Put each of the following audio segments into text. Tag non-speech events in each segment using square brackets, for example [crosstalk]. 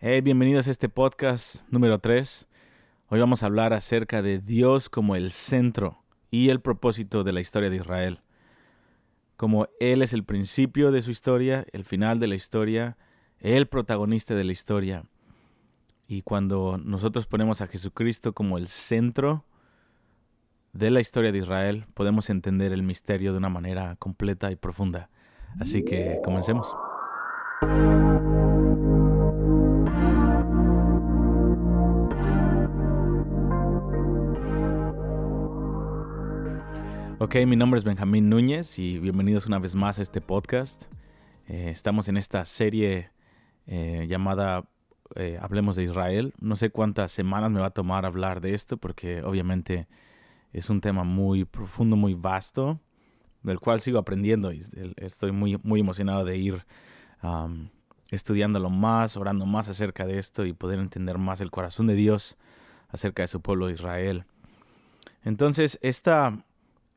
Hey, bienvenidos a este podcast número 3. Hoy vamos a hablar acerca de Dios como el centro y el propósito de la historia de Israel. Como Él es el principio de su historia, el final de la historia, el protagonista de la historia. Y cuando nosotros ponemos a Jesucristo como el centro de la historia de Israel, podemos entender el misterio de una manera completa y profunda. Así que comencemos. Ok, mi nombre es Benjamín Núñez y bienvenidos una vez más a este podcast. Eh, estamos en esta serie eh, llamada eh, Hablemos de Israel. No sé cuántas semanas me va a tomar hablar de esto porque obviamente es un tema muy profundo, muy vasto, del cual sigo aprendiendo y estoy muy, muy emocionado de ir estudiándolo más, orando más acerca de esto y poder entender más el corazón de Dios acerca de su pueblo Israel. Entonces, esta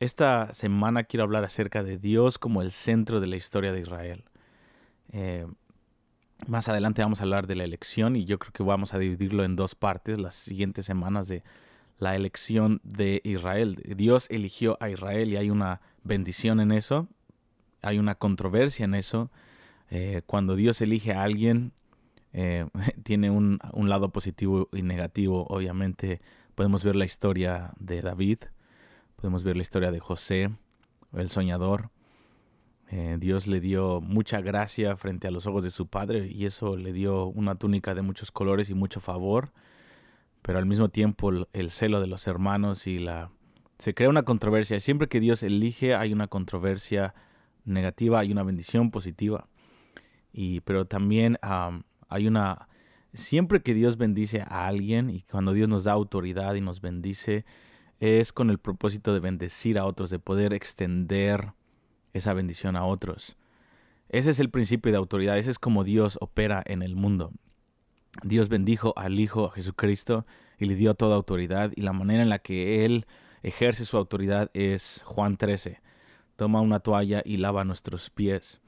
esta semana quiero hablar acerca de Dios como el centro de la historia de Israel. Eh, más adelante vamos a hablar de la elección y yo creo que vamos a dividirlo en dos partes las siguientes semanas de la elección de Israel. Dios eligió a Israel y hay una bendición en eso, hay una controversia en eso. Eh, cuando Dios elige a alguien, eh, [laughs] tiene un, un, lado positivo y negativo. Obviamente podemos ver la historia de David, Podemos ver la historia de José, el soñador. Eh, Dios le dio mucha gracia frente a los ojos de su padre y eso le dio una túnica de muchos colores y mucho favor, pero al mismo tiempo el, celo de los hermanos y la... Se crea una controversia. Siempre que Dios elige hay una controversia negativa, hay una bendición positiva. Y, pero también hay una... Siempre que Dios bendice a alguien y cuando Dios nos da autoridad y nos bendice, es con el propósito de bendecir a otros, de poder extender esa bendición a otros. Ese es el principio de autoridad, ese es como Dios opera en el mundo. Dios bendijo al Hijo Jesucristo y le dio toda autoridad y la manera en la que Él ejerce su autoridad es Juan 13. Toma una toalla y lava nuestros pies.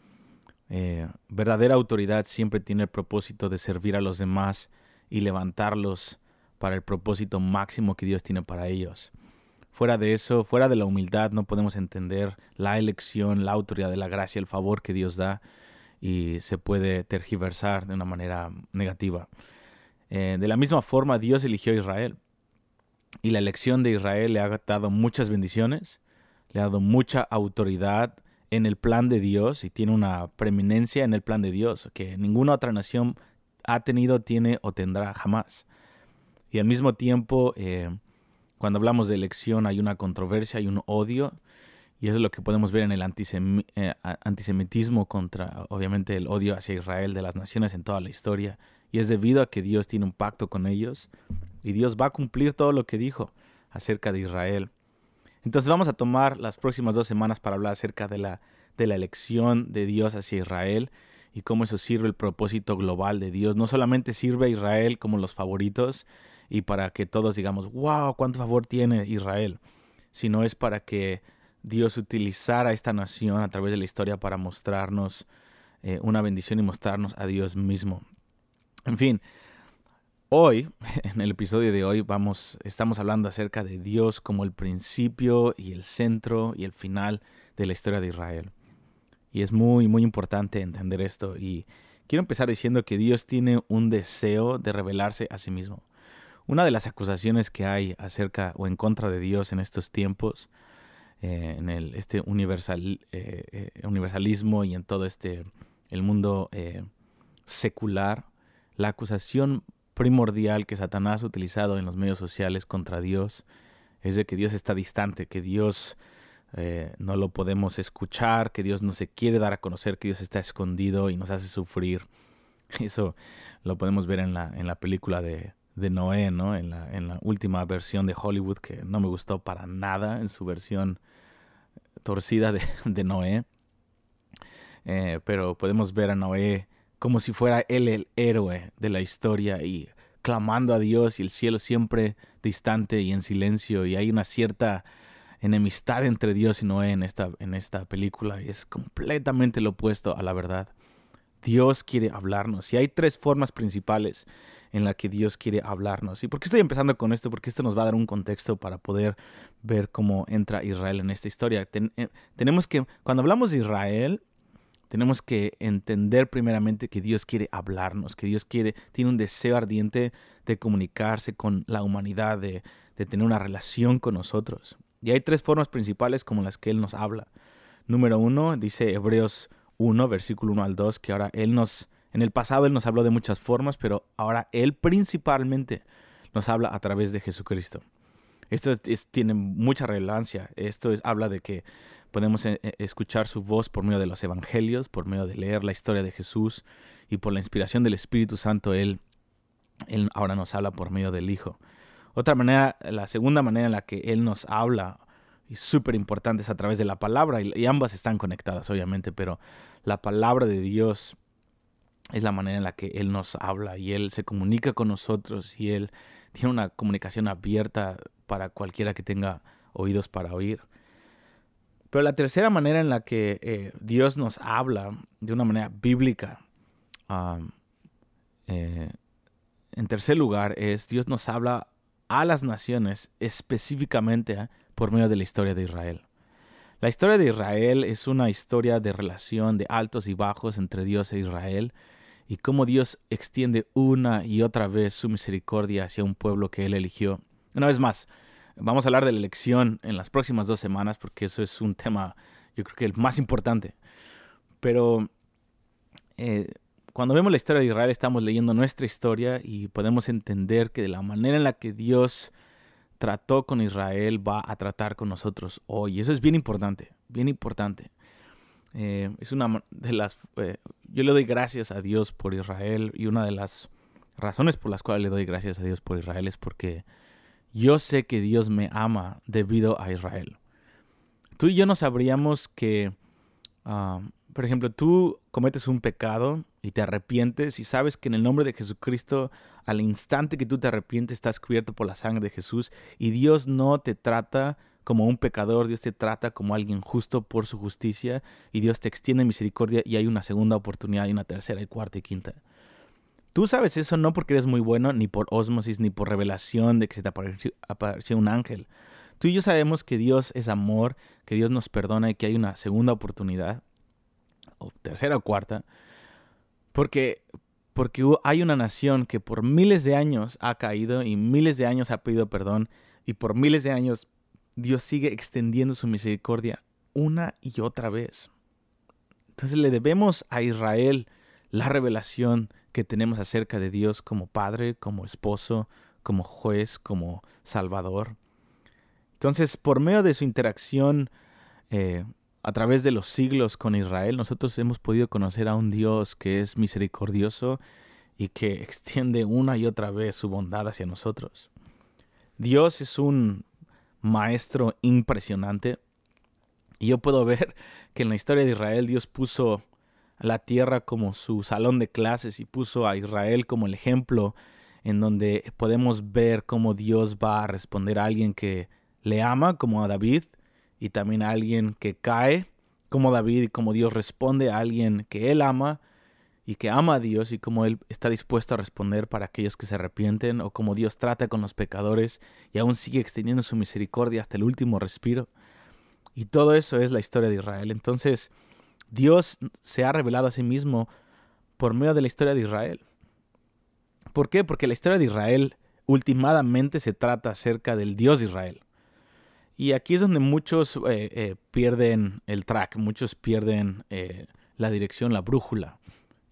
Eh, verdadera autoridad siempre tiene el propósito de servir a los demás y levantarlos para el propósito máximo que Dios tiene para ellos. Fuera de eso, fuera de la humildad, no podemos entender la elección, la autoridad de la gracia, el favor que Dios da y se puede tergiversar de una manera negativa. Eh, de la misma forma, Dios eligió a Israel y la elección de Israel le ha dado muchas bendiciones, le ha dado mucha autoridad en el plan de Dios y tiene una preeminencia en el plan de Dios que ninguna otra nación ha tenido, tiene o tendrá jamás. Y al mismo tiempo, eh, cuando hablamos de elección hay una controversia, hay un odio, y eso es lo que podemos ver en el eh, antisemitismo contra, obviamente, el odio hacia Israel de las naciones en toda la historia. Y es debido a que Dios tiene un pacto con ellos y Dios va a cumplir todo lo que dijo acerca de Israel. Entonces vamos a tomar las próximas dos semanas para hablar acerca de la, de la elección de Dios hacia Israel y cómo eso sirve el propósito global de Dios. No solamente sirve a Israel como los favoritos, y para que todos digamos, wow, cuánto favor tiene Israel, sino es para que Dios utilizara esta nación a través de la historia para mostrarnos eh, una bendición y mostrarnos a Dios mismo. En fin, hoy, [laughs] en el episodio de hoy, vamos, estamos hablando acerca de Dios como el principio y el centro y el final de la historia de Israel. Y es muy, muy importante entender esto. Y quiero empezar diciendo que Dios tiene un deseo de revelarse a sí mismo. Una de las acusaciones que hay acerca o en contra de Dios en estos tiempos, eh, en el, este universal, eh, eh, universalismo y en todo este el mundo secular, la acusación primordial que Satanás ha utilizado en los medios sociales contra Dios es de que Dios está distante, que Dios no lo podemos escuchar, que Dios no se quiere dar a conocer, que Dios está escondido y nos hace sufrir. [laughs] Eso lo podemos ver en la, en la película de, de Noé, ¿no? En la, en la última versión de Hollywood que no me gustó para nada en su versión torcida [laughs] de, Noé. Eh, pero podemos ver a Noé como si fuera él el héroe de la historia y clamando a Dios y el cielo siempre distante y en silencio y hay una cierta enemistad entre Dios y Noé en esta, en esta película y es completamente lo opuesto a la verdad. Dios quiere hablarnos. Y hay tres formas principales en las que Dios quiere hablarnos. ¿Y por qué estoy empezando con esto? Porque esto nos va a dar un contexto para poder ver cómo entra Israel en esta historia. Eh, tenemos que, cuando hablamos de Israel, tenemos que entender primeramente que Dios quiere hablarnos, que Dios quiere, tiene un deseo ardiente de comunicarse con la humanidad, de, de tener una relación con nosotros. Y hay tres formas principales como las que Él nos habla. Número uno, dice Hebreos 1, versículo 1 al 2, que ahora Él nos, en el pasado Él nos habló de muchas formas, pero ahora Él principalmente nos habla a través de Jesucristo. Esto tiene mucha relevancia. Esto es, habla de que podemos eh, eh, escuchar su voz por medio de los evangelios, por medio de leer la historia de Jesús y por la inspiración del Espíritu Santo, Él, él ahora nos habla por medio del Hijo. Otra manera, la segunda manera en la que Él nos habla y súper importantes a través de la palabra, y, ambas están conectadas obviamente, pero la palabra de Dios es la manera en la que Él nos habla y Él se comunica con nosotros y Él tiene una comunicación abierta para cualquiera que tenga oídos para oír. Pero la tercera manera en la que eh, Dios nos habla de una manera bíblica, eh, en tercer lugar, es Dios nos habla a las naciones específicamente por medio de la historia de Israel. La historia de Israel es una historia de relación de altos y bajos entre Dios e Israel y cómo Dios extiende una y otra vez su misericordia hacia un pueblo que Él eligió. Una vez más, vamos a hablar de la elección en las próximas dos semanas porque eso es un tema, yo creo que el más importante. Pero eh, cuando vemos la historia de Israel estamos leyendo nuestra historia y podemos entender que de la manera en la que Dios trató con Israel va a tratar con nosotros hoy. Eso es bien importante, bien importante. Eh, es una de las... Eh, yo le doy gracias a Dios por Israel y una de las razones por las cuales le doy gracias a Dios por Israel es porque yo sé que Dios me ama debido a Israel. Tú y yo no sabríamos que, ah, por ejemplo, tú cometes un pecado y te arrepientes y sabes que en el nombre de Jesucristo al instante que tú te arrepientes estás cubierto por la sangre de Jesús y Dios no te trata como un pecador, Dios te trata como alguien justo por su justicia y Dios te extiende misericordia y hay una segunda oportunidad y una tercera y cuarta y quinta. Tú sabes eso no porque eres muy bueno, ni por osmosis, ni por revelación de que se te apareció, un ángel. Tú y yo sabemos que Dios es amor, que Dios nos perdona y que hay una segunda oportunidad, o tercera o cuarta, porque, porque hay una nación que por miles de años ha caído y miles de años ha pedido perdón y por miles de años Dios sigue extendiendo su misericordia una y otra vez. Entonces le debemos a Israel la revelación que tenemos acerca de Dios como Padre, como esposo, como juez, como Salvador. Entonces, por medio de su interacción eh, a través de los siglos con Israel, nosotros hemos podido conocer a un Dios que es misericordioso y que [laughs] extiende una y otra vez su bondad hacia nosotros. Dios es un maestro impresionante y yo puedo ver que en la historia de Israel Dios puso la tierra como su salón de clases y puso a Israel como el ejemplo en donde podemos ver cómo Dios va a responder a alguien que le ama como a David y también a alguien que cae como David y como Dios responde a alguien que él ama y que ama a Dios y como él está dispuesto a responder para aquellos que se arrepienten o como Dios trata con los pecadores y aún sigue extendiendo su misericordia hasta el último respiro. Y todo eso es la historia de Israel. Entonces, Dios se ha revelado a sí mismo por medio de la historia de Israel. ¿Por qué? Porque la historia de Israel últimamente se trata acerca del Dios de Israel. Y aquí es donde muchos eh, eh, pierden el track, muchos pierden eh, la dirección, la brújula.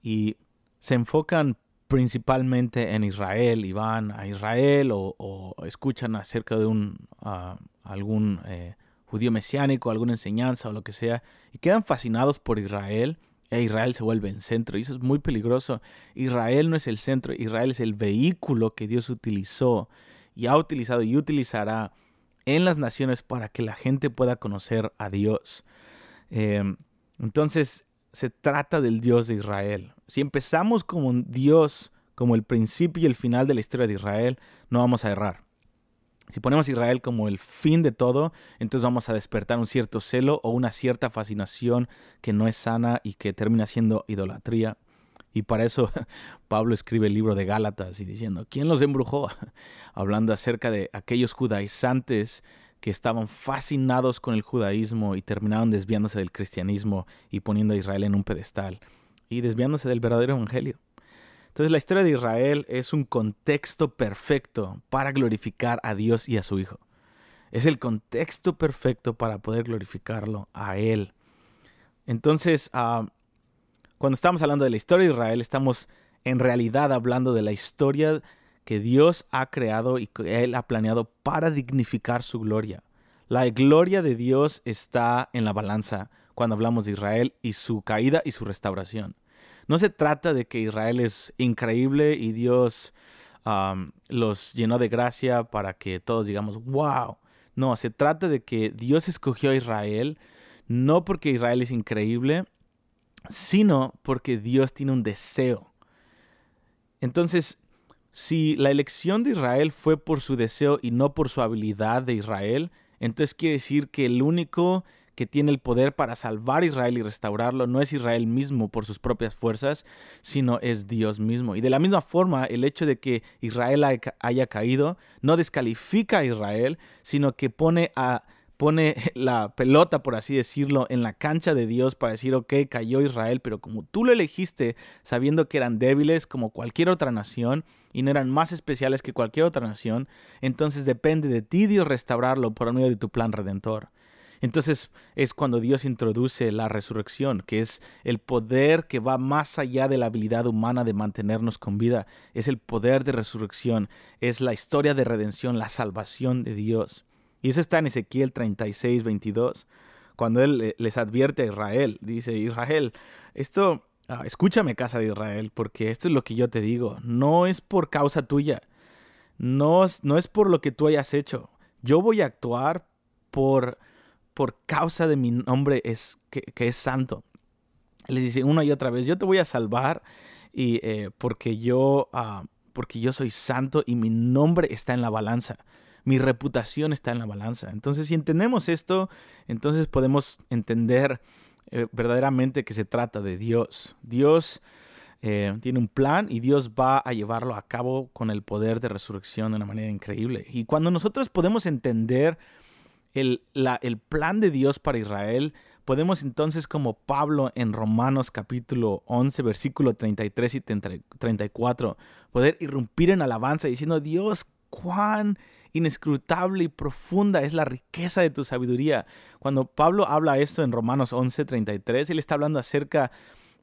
Y se enfocan principalmente en Israel y van a Israel o, escuchan acerca de un, ah, algún judío mesiánico, alguna enseñanza o lo que sea, y quedan fascinados por Israel e Israel se vuelve en centro. Y eso es muy peligroso. Israel no es el centro, Israel es el vehículo que Dios utilizó y ha utilizado y utilizará en las naciones para que la gente pueda conocer a Dios. Em, entonces, se trata del Dios de Israel. Si empezamos como Dios, como el principio y el final de la historia de Israel, no vamos a errar. Si ponemos a Israel como el fin de todo, entonces vamos a despertar un cierto celo o una cierta fascinación que no es sana y que termina siendo idolatría. Y para eso [laughs] Pablo escribe el libro de Gálatas y diciendo, ¿quién los embrujó? [laughs] Hablando acerca de aquellos judaizantes que estaban fascinados con el judaísmo y terminaron desviándose del cristianismo y poniendo a Israel en un pedestal y desviándose del verdadero evangelio. Entonces la historia de Israel es un contexto perfecto para glorificar a Dios y a su Hijo. Es el contexto perfecto para poder glorificarlo a Él. Entonces, ah, cuando estamos hablando de la historia de Israel, estamos en realidad hablando de la historia que Dios ha creado y que Él ha planeado para dignificar su gloria. La gloria de Dios está en la balanza cuando hablamos de Israel y su caída y su restauración. No se trata de que Israel es increíble y Dios los llenó de gracia para que todos digamos, wow. No, se trata de que Dios escogió a Israel no porque Israel es increíble, sino porque Dios tiene un deseo. Entonces, si la elección de Israel fue por su deseo y no por su habilidad de Israel, entonces quiere decir que el único que tiene el poder para salvar a Israel y restaurarlo no es Israel mismo por sus propias fuerzas, sino es Dios mismo. Y de la misma forma, el hecho de que Israel haya caído no descalifica a Israel, sino que pone a pone [laughs] la pelota, por así decirlo, en la cancha de Dios para decir, ok, cayó Israel, pero como tú lo elegiste sabiendo que eran débiles como cualquier otra nación y no eran más especiales que cualquier otra nación, entonces depende de ti Dios restaurarlo por medio de tu plan redentor. Entonces es cuando Dios introduce la resurrección, que es el poder que va más allá de la habilidad humana de mantenernos con vida. Es el poder de resurrección, es la historia de redención, la salvación de Dios. Y eso está en Ezequiel 36, 22, cuando él les advierte a Israel. Dice, Israel, esto, ah, escúchame casa de Israel, porque esto es lo que yo te digo. No es por causa tuya. No, no es por lo que tú hayas hecho. Yo voy a actuar por, por causa de mi nombre es, que, es santo. Les dice una y otra vez, yo te voy a salvar y, eh, porque, yo, ah, porque yo soy santo y mi nombre está en la balanza mi reputación está en la balanza. Entonces, si entendemos esto, entonces podemos entender eh, verdaderamente que se trata de Dios. Dios eh, tiene un plan y Dios va a llevarlo a cabo con el poder de resurrección de una manera increíble. Y cuando nosotros podemos entender el, el plan de Dios para Israel, podemos entonces como Pablo en Romanos capítulo 11, versículo 33 y 34, poder irrumpir en alabanza diciendo, Dios, cuán inescrutable y profunda es la riqueza de tu sabiduría. Cuando Pablo habla esto en Romanos 11:33, él está hablando acerca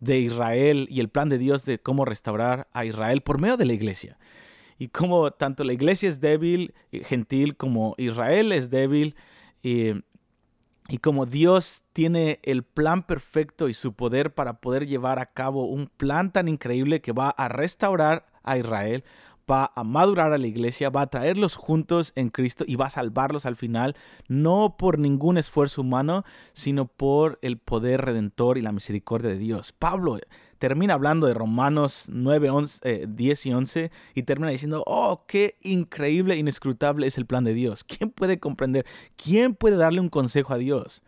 de Israel y el plan de Dios de cómo restaurar a Israel por medio de la iglesia. Y como tanto la iglesia es débil, gentil, como Israel es débil, y, y como Dios tiene el plan perfecto y su poder para poder llevar a cabo un plan tan increíble que va a restaurar a Israel, va a madurar a la iglesia, va a traerlos juntos en Cristo y va a salvarlos al final, no por ningún esfuerzo humano, sino por el poder redentor y la misericordia de Dios. Pablo termina hablando de Romanos 9, 11, 10 y 11 y termina diciendo, oh, qué increíble inescrutable es el plan de Dios. ¿Quién puede comprender? ¿Quién puede darle un consejo a Dios?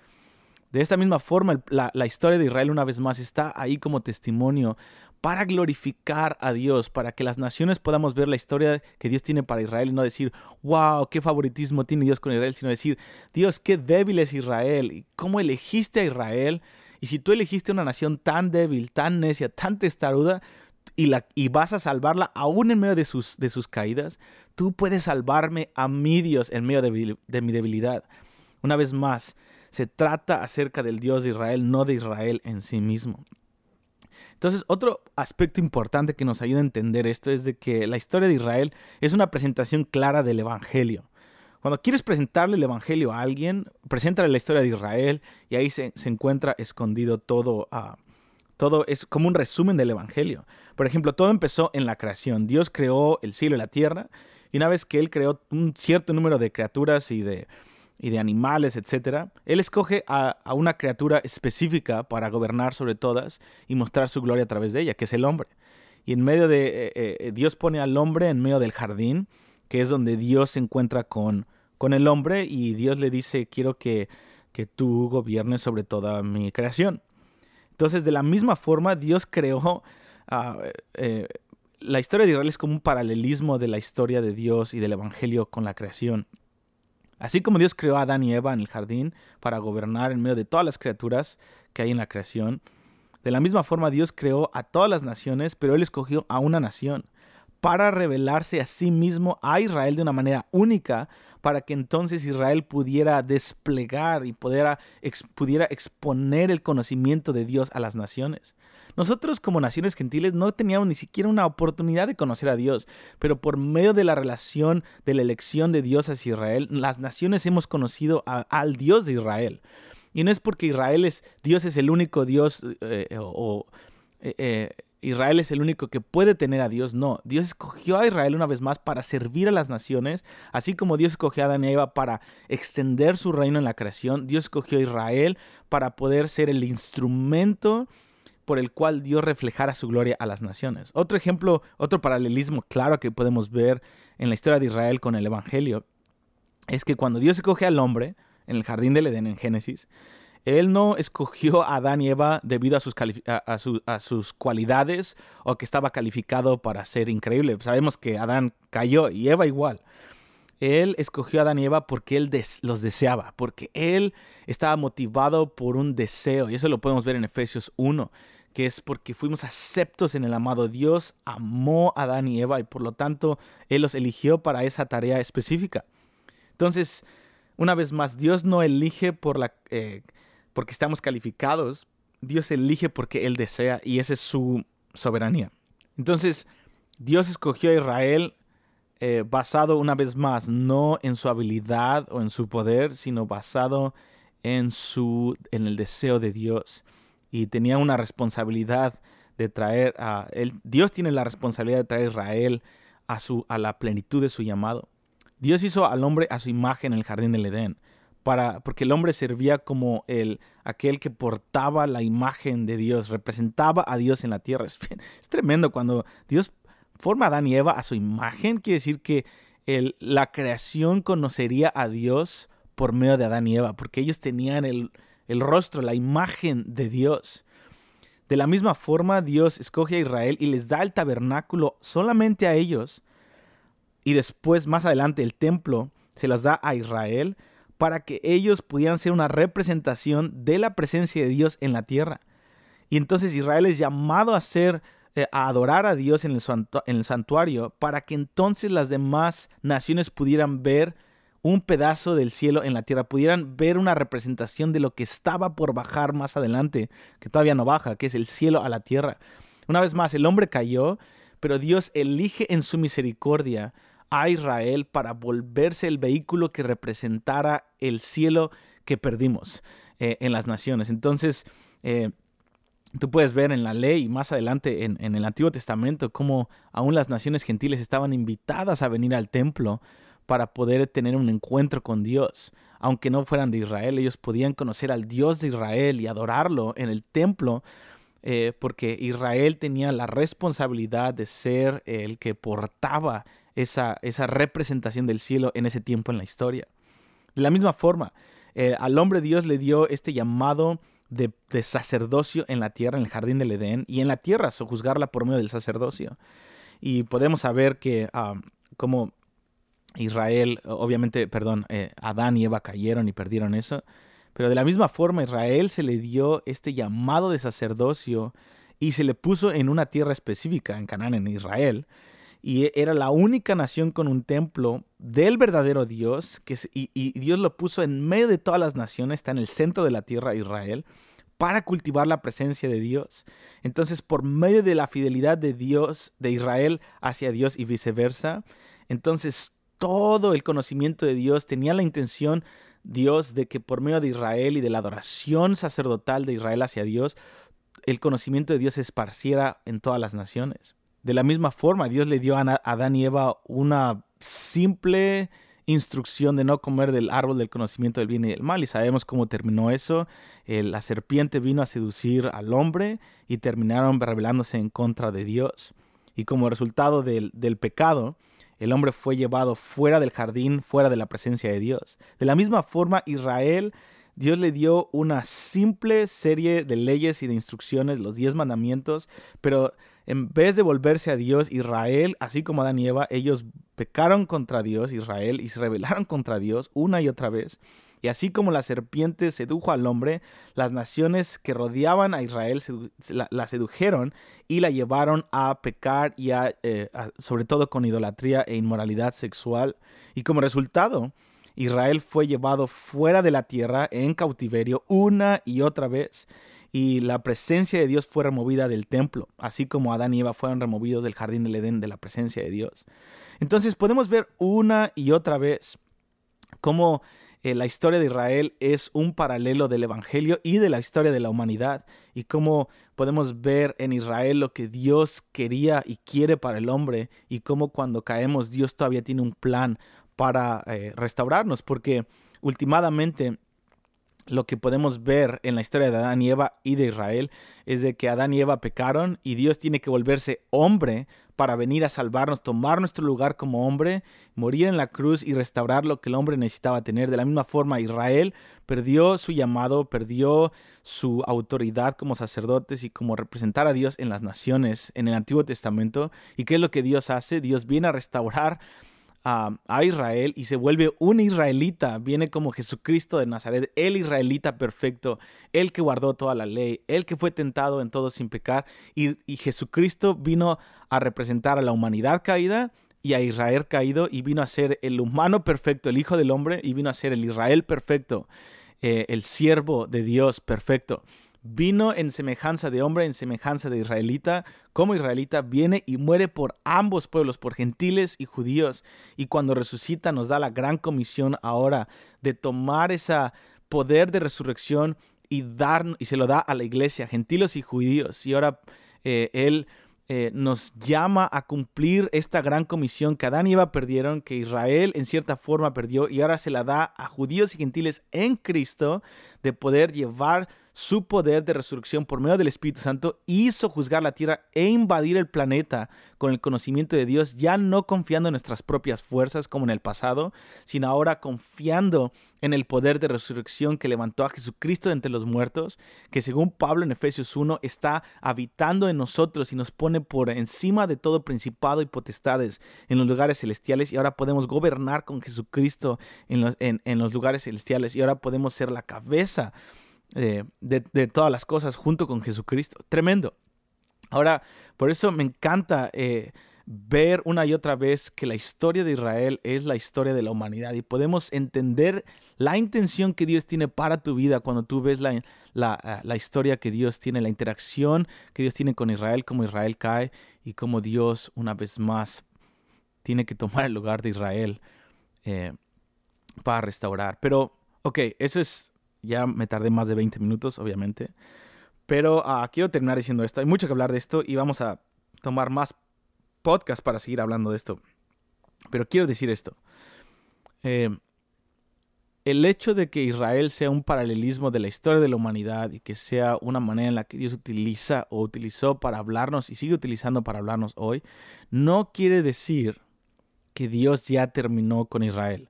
De esta misma forma, la, historia de Israel una vez más está ahí como testimonio para glorificar a Dios, para que las naciones podamos ver la historia que Dios tiene para Israel y no decir, wow, qué favoritismo tiene Dios con Israel, sino decir, Dios, qué débil es Israel, y cómo elegiste a Israel, y si tú elegiste una nación tan débil, tan necia, tan testaruda, y, la, y vas a salvarla aún en medio de sus, de sus caídas, tú puedes salvarme a mi Dios en medio de, de mi debilidad. Una vez más, se trata acerca del Dios de Israel, no de Israel en sí mismo. Entonces, otro aspecto importante que nos ayuda a entender esto es de que la historia de Israel es una presentación clara del Evangelio. Cuando quieres presentarle el Evangelio a alguien, preséntale la historia de Israel y ahí se, encuentra escondido todo, uh, todo es como un resumen del Evangelio. Por ejemplo, todo empezó en la creación. Dios creó el cielo y la tierra y una vez que Él creó un cierto número de criaturas y de, y de animales, etc., Él escoge a, una criatura específica para gobernar sobre todas y mostrar su gloria a través de ella, que es el hombre. Y en medio de, eh, eh, eh, Dios pone al hombre en medio del jardín, que es donde Dios se encuentra con, con el hombre y Dios le dice, quiero que, que tú gobiernes sobre toda mi creación. Entonces, de la misma forma, Dios creó ah, la historia de Israel es como un paralelismo de la historia de Dios y del Evangelio con la creación. Así como Dios creó a Adán y Eva en el jardín para gobernar en medio de todas las criaturas que hay en la creación, de la misma forma Dios creó a todas las naciones, pero Él escogió a una nación para revelarse a sí mismo a Israel de una manera única, para que entonces Israel pudiera desplegar y pudiera, pudiera exponer el conocimiento de Dios a las naciones. Nosotros como naciones gentiles no teníamos ni siquiera una oportunidad de conocer a Dios, pero por medio de la relación de la elección de Dios hacia Israel, las naciones hemos conocido al Dios de Israel. Y no es porque Israel es, Dios es el único Dios eh, o... Eh, eh, Israel es el único que puede tener a Dios. No, Dios escogió a Israel una vez más para servir a las naciones, así como Dios escogió a Adán y Eva para extender su reino en la creación. Dios escogió a Israel para poder ser el instrumento por el cual Dios reflejara su gloria a las naciones. Otro ejemplo, otro paralelismo claro que podemos ver en la historia de Israel con el Evangelio es que cuando Dios escoge al hombre en el jardín del Edén en Génesis, él no escogió a Adán y Eva debido a sus, a, sus, cualidades o que estaba calificado para ser increíble. Sabemos que Adán cayó y Eva igual. Él escogió a Adán y Eva porque él los deseaba, porque él estaba motivado por un deseo. Y eso lo podemos ver en Efesios 1, que es porque fuimos aceptos en el amado Dios, amó a Adán y Eva y por lo tanto él los eligió para esa tarea específica. Entonces, una vez más, Dios no elige por la... Eh, porque estamos calificados, Dios elige porque Él desea y esa es su soberanía. Entonces, Dios escogió a Israel eh, basado una vez más no en su habilidad o en su poder, sino basado en, su, en el deseo de Dios. Y tenía una responsabilidad de traer a él. Dios tiene la responsabilidad de traer a Israel a, su, a la plenitud de su llamado. Dios hizo al hombre a su imagen en el jardín del Edén para, porque el hombre servía como el, aquel que portaba la imagen de Dios, representaba a Dios en la tierra. [laughs] Es, tremendo cuando Dios forma a Adán y Eva a su imagen, quiere decir que el, la creación conocería a Dios por medio de Adán y Eva, porque ellos tenían el, el rostro, la imagen de Dios. De la misma forma, Dios escoge a Israel y les da el tabernáculo solamente a ellos. Y después, más adelante, el templo se las da a Israel para que ellos pudieran ser una representación de la presencia de Dios en la tierra. Y entonces Israel es llamado a ser eh, a adorar a Dios en el, en el santuario para que entonces las demás naciones pudieran ver un pedazo del cielo en la tierra, pudieran ver una representación de lo que estaba por bajar más adelante, que todavía no baja, que es el cielo a la tierra. Una vez más, el hombre cayó, pero Dios elige en su misericordia a Israel para volverse el vehículo que representara el cielo que perdimos eh, en las naciones. Entonces, eh, tú puedes ver en la ley y más adelante en, en, el Antiguo Testamento cómo aún las naciones gentiles estaban invitadas a venir al templo para poder tener un encuentro con Dios. Aunque no fueran de Israel, ellos podían conocer al Dios de Israel y adorarlo en el templo. Eh, porque Israel tenía la responsabilidad de ser el que portaba esa, esa representación del cielo en ese tiempo en la historia. De la misma forma, eh, al hombre Dios le dio este llamado de, sacerdocio en la tierra, en el jardín del Edén, y en la tierra, juzgarla por medio del sacerdocio. Y podemos saber que ah, como Israel, obviamente, perdón, eh, Adán y Eva cayeron y perdieron eso, pero de la misma forma Israel se le dio este llamado de sacerdocio y se le puso en una tierra específica, en Canaán, en Israel, y e, era la única nación con un templo del verdadero Dios, que, y, Dios lo puso en medio de todas las naciones, está en el centro de la tierra Israel, para cultivar la presencia de Dios. Entonces, por medio de la fidelidad de Dios, de Israel hacia Dios y viceversa, entonces todo el conocimiento de Dios tenía la intención Dios de que por medio de Israel y de la adoración sacerdotal de Israel hacia Dios, el conocimiento de Dios se esparciera en todas las naciones. De la misma forma, Dios le dio a Adán y Eva una simple instrucción de no comer del árbol del conocimiento del bien y del mal. Y sabemos cómo terminó eso. la serpiente vino a seducir al hombre y terminaron rebelándose en contra de Dios. Y como resultado del pecado, el hombre fue llevado fuera del jardín, fuera de la presencia de Dios. De la misma forma, Israel Dios le dio una simple serie de leyes y de instrucciones, los diez mandamientos, pero en vez de volverse a Dios, Israel, así como Adán y Eva, ellos pecaron contra Dios, Israel, y se rebelaron contra Dios una y otra vez. Y así como la serpiente sedujo al hombre, las naciones que rodeaban a Israel la, sedujeron y la llevaron a pecar y eh, sobre todo con idolatría e inmoralidad sexual. Y como resultado, Israel fue llevado fuera de la tierra en cautiverio una y otra vez. Y la presencia de Dios fue removida del templo, así como Adán y Eva fueron removidos del jardín del Edén de la presencia de Dios. Entonces podemos ver una y otra vez cómo eh, la historia de Israel es un paralelo del Evangelio y de la historia de la humanidad y cómo podemos ver en Israel lo que Dios quería y quiere para el hombre y cómo cuando caemos Dios todavía tiene un plan para eh, restaurarnos porque últimamente lo que podemos ver en la historia de Adán y Eva y de Israel es de que Adán y Eva pecaron y Dios tiene que volverse hombre para venir a salvarnos, tomar nuestro lugar como hombre, morir en la cruz y restaurar lo que el hombre necesitaba tener. De la misma forma, Israel perdió su llamado, perdió su autoridad como sacerdotes y como representar a Dios en las naciones en el Antiguo Testamento. ¿Y qué es lo que Dios hace? Dios viene a restaurar a, Israel y se vuelve un israelita. Viene como Jesucristo de Nazaret, el israelita perfecto, el que guardó toda la ley, el que fue tentado en todo sin pecar. Y, Jesucristo vino a representar a la humanidad caída y a Israel caído y vino a ser el humano perfecto, el Hijo del Hombre, y vino a ser el Israel perfecto, eh, el siervo de Dios perfecto. Vino en semejanza de hombre, en semejanza de israelita, como israelita, viene y muere por ambos pueblos, por gentiles y judíos. Y cuando resucita nos da la gran comisión ahora de tomar ese poder de resurrección y dar, y se lo da a la iglesia, gentiles y judíos. Y ahora eh, Él eh, nos llama a cumplir esta gran comisión que Adán y Eva perdieron, que Israel en cierta forma perdió, y ahora se la da a judíos y gentiles en Cristo de poder llevar su poder de resurrección por medio del Espíritu Santo hizo juzgar la tierra e invadir el planeta con el conocimiento de Dios, ya no confiando en nuestras propias fuerzas como en el pasado, sino ahora confiando en el poder de resurrección que levantó a Jesucristo entre los muertos, que según Pablo en Efesios 1 está habitando en nosotros y nos pone por encima de todo principado y potestades en los lugares celestiales y ahora podemos gobernar con Jesucristo en los, en los lugares celestiales y ahora podemos ser la cabeza eh, de, todas las cosas junto con Jesucristo. Tremendo. Ahora, por eso me encanta eh, ver una y otra vez que la historia de Israel es la historia de la humanidad y podemos entender la intención que Dios tiene para tu vida cuando tú ves la, la, eh, la historia que Dios tiene, la interacción que Dios tiene con Israel, cómo Israel cae y cómo Dios una vez más tiene que tomar el lugar de Israel para restaurar. Pero, ok, eso es ya me tardé más de 20 minutos, obviamente. Pero ah, quiero terminar diciendo esto. Hay mucho que hablar de esto y vamos a tomar más podcast para seguir hablando de esto. Pero quiero decir esto. Eh, el hecho de que Israel sea un paralelismo de la historia de la humanidad y que sea una manera en la que Dios utiliza o utilizó para hablarnos y sigue utilizando para hablarnos hoy, no quiere decir que Dios ya terminó con Israel.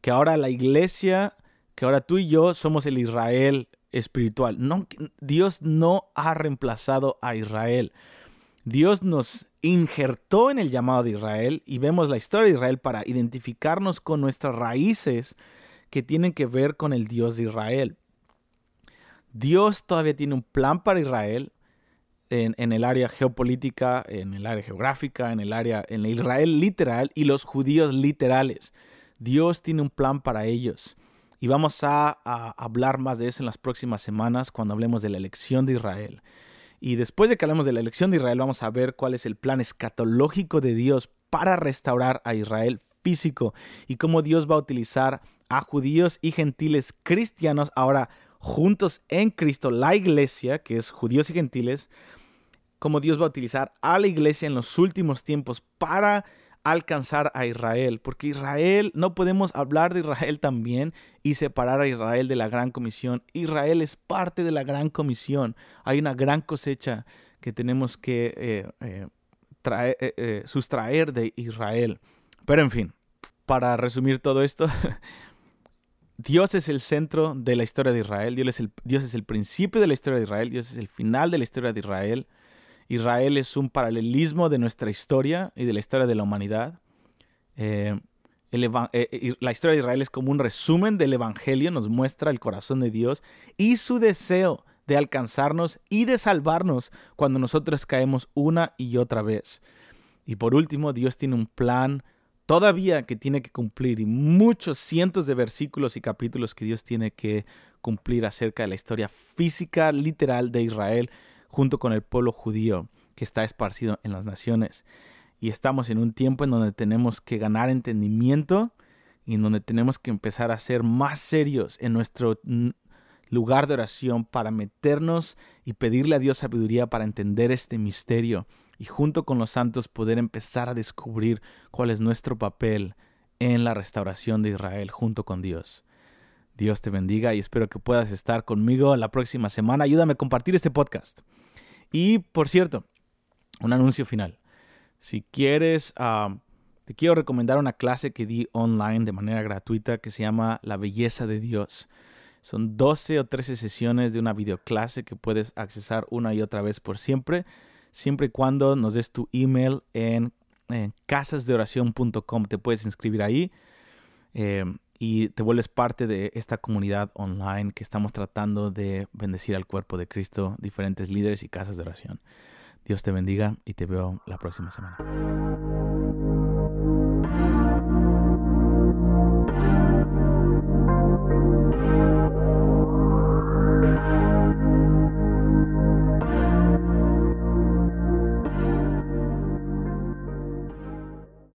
Que ahora la iglesia que ahora tú y yo somos el Israel espiritual. Dios no ha reemplazado a Israel. Dios nos injertó en el llamado de Israel y vemos la historia de Israel para identificarnos con nuestras raíces que tienen que ver con el Dios de Israel. Dios todavía tiene un plan para Israel en, en, el área geopolítica, en el área geográfica, en el área, en Israel literal y los judíos literales. Dios tiene un plan para ellos. Y vamos a, hablar más de eso en las próximas semanas cuando hablemos de la elección de Israel. Y después de que hablemos de la elección de Israel, vamos a ver cuál es el plan escatológico de Dios para restaurar a Israel físico y cómo Dios va a utilizar a judíos y gentiles cristianos ahora juntos en Cristo, la iglesia, que es judíos y gentiles, cómo Dios va a utilizar a la iglesia en los últimos tiempos para alcanzar a Israel, porque Israel, no podemos hablar de Israel también y separar a Israel de la gran comisión. Israel es parte de la gran comisión. Hay una gran cosecha que tenemos que eh, eh, eh, sustraer de Israel. Pero en fin, para resumir todo esto, [laughs] Dios es el centro de la historia de Israel, Dios es, el, Dios es el principio de la historia de Israel, Dios es el final de la historia de Israel. Israel es un paralelismo de nuestra historia y de la historia de la humanidad. Eh, eh, la historia de Israel es como un resumen del Evangelio, nos muestra el corazón de Dios y su deseo de alcanzarnos y de salvarnos cuando nosotros caemos una y otra vez. Y por último, Dios tiene un plan todavía que tiene que cumplir y muchos cientos de versículos y capítulos que Dios tiene que cumplir acerca de la historia física, literal de Israel junto con el pueblo judío que está esparcido en las naciones. Y estamos en un tiempo en donde tenemos que ganar entendimiento y en donde tenemos que empezar a ser más serios en nuestro lugar de oración para meternos y pedirle a Dios sabiduría para entender este misterio y junto con los santos poder empezar a descubrir cuál es nuestro papel en la restauración de Israel junto con Dios. Dios te bendiga y espero que puedas estar conmigo la próxima semana. Ayúdame a compartir este podcast. Y por cierto, un anuncio final. Si quieres, ah, te quiero recomendar una clase que di online de manera gratuita que se llama La Belleza de Dios. Son 12 o 13 sesiones de una videoclase que puedes accesar una y otra vez por siempre siempre y cuando nos des tu email en, casasdeoración.com. Te puedes inscribir ahí eh, y te vuelves parte de esta comunidad online que estamos tratando de bendecir al cuerpo de Cristo, diferentes líderes y casas de oración. Dios te bendiga y te veo la próxima semana.